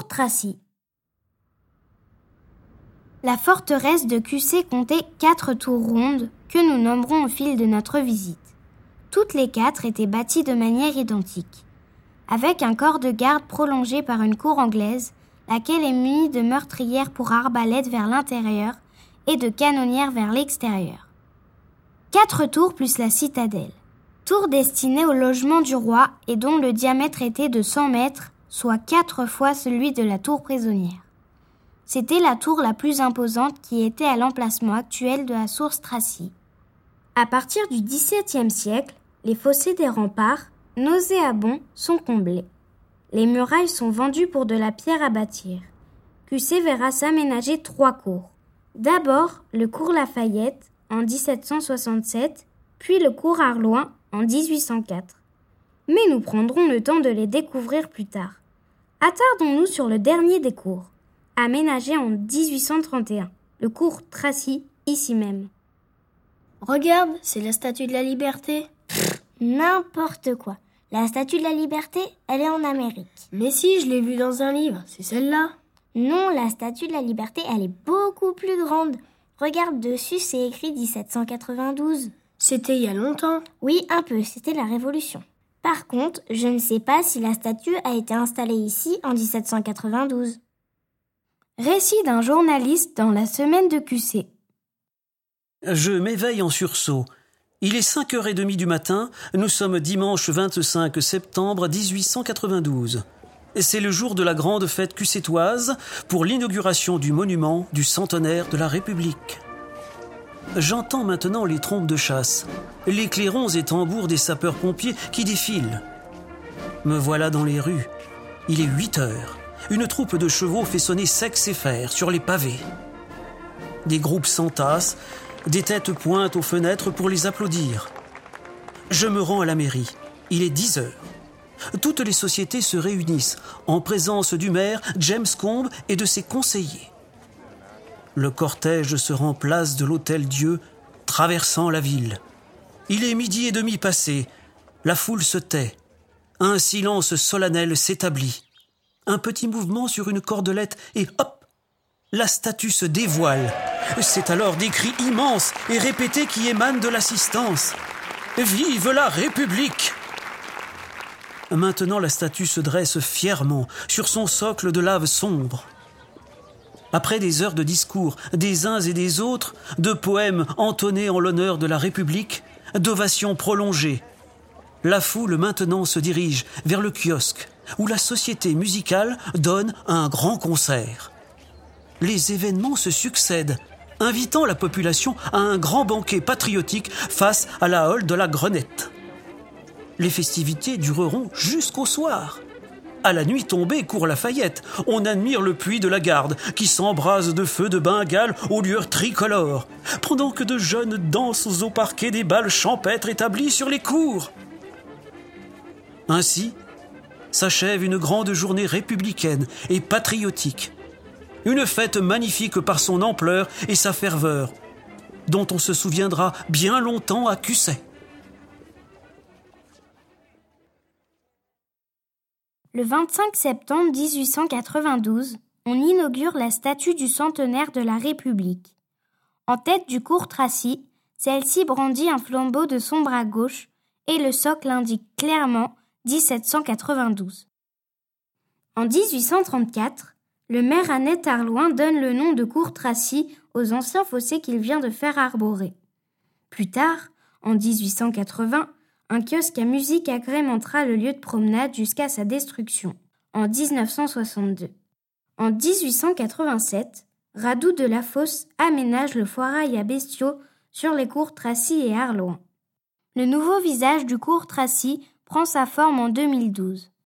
Tracy. La forteresse de QC comptait quatre tours rondes que nous nommerons au fil de notre visite. Toutes les quatre étaient bâties de manière identique, avec un corps de garde prolongé par une cour anglaise, laquelle est munie de meurtrières pour arbalètes vers l'intérieur et de canonnières vers l'extérieur. Quatre tours plus la citadelle. Tour destinée au logement du roi et dont le diamètre était de 100 mètres, soit quatre fois celui de la tour prisonnière. C'était la tour la plus imposante qui était à l'emplacement actuel de la source Tracy. À partir du XVIIe siècle, les fossés des remparts, nauséabonds, sont comblés. Les murailles sont vendues pour de la pierre à bâtir. QC verra s'aménager trois cours. D'abord le cours Lafayette en 1767, puis le cours Arloin en 1804. Mais nous prendrons le temps de les découvrir plus tard. Attardons-nous sur le dernier des cours, aménagé en 1831, le cours Tracy, ici même. Regarde, c'est la statue de la liberté. N'importe quoi. La statue de la liberté, elle est en Amérique. Mais si, je l'ai vue dans un livre, c'est celle-là. Non, la statue de la liberté, elle est beaucoup plus grande. Regarde dessus, c'est écrit 1792. C'était il y a longtemps. Oui, un peu, c'était la Révolution. Par contre, je ne sais pas si la statue a été installée ici en 1792. Récit d'un journaliste dans la semaine de QC. Je m'éveille en sursaut. Il est 5h30 du matin, nous sommes dimanche 25 septembre 1892. C'est le jour de la grande fête cucétoise pour l'inauguration du monument du centenaire de la République. J'entends maintenant les trompes de chasse, les clairons et tambours des sapeurs-pompiers qui défilent. Me voilà dans les rues. Il est 8 heures. Une troupe de chevaux fait sonner sexe et fer sur les pavés. Des groupes s'entassent, des têtes pointent aux fenêtres pour les applaudir. Je me rends à la mairie. Il est 10 heures toutes les sociétés se réunissent en présence du maire James Combe et de ses conseillers. Le cortège se rend place de l'Hôtel Dieu, traversant la ville. Il est midi et demi passé. La foule se tait. Un silence solennel s'établit. Un petit mouvement sur une cordelette et hop La statue se dévoile. C'est alors des cris immenses et répétés qui émanent de l'assistance. Vive la République Maintenant la statue se dresse fièrement sur son socle de lave sombre. Après des heures de discours des uns et des autres, de poèmes entonnés en l'honneur de la République, d'ovations prolongées, la foule maintenant se dirige vers le kiosque où la société musicale donne un grand concert. Les événements se succèdent, invitant la population à un grand banquet patriotique face à la hall de la Grenette. Les festivités dureront jusqu'au soir. À la nuit tombée, court Lafayette, on admire le puits de la garde, qui s'embrase de feux de Bengale aux lueurs tricolores, pendant que de jeunes dansent au parquet des balles champêtres établies sur les cours. Ainsi s'achève une grande journée républicaine et patriotique. Une fête magnifique par son ampleur et sa ferveur, dont on se souviendra bien longtemps à Cusset. Le 25 septembre 1892, on inaugure la statue du centenaire de la République. En tête du cours Tracy, celle-ci brandit un flambeau de son bras gauche et le socle indique clairement 1792. En 1834, le maire Annette Arloin donne le nom de cours Tracy aux anciens fossés qu'il vient de faire arborer. Plus tard, en 1880, un kiosque à musique agrémentera le lieu de promenade jusqu'à sa destruction, en 1962. En 1887, Radou de la Fosse aménage le foirail à bestiaux sur les cours Tracy et Arloin. Le nouveau visage du cours Tracy prend sa forme en 2012.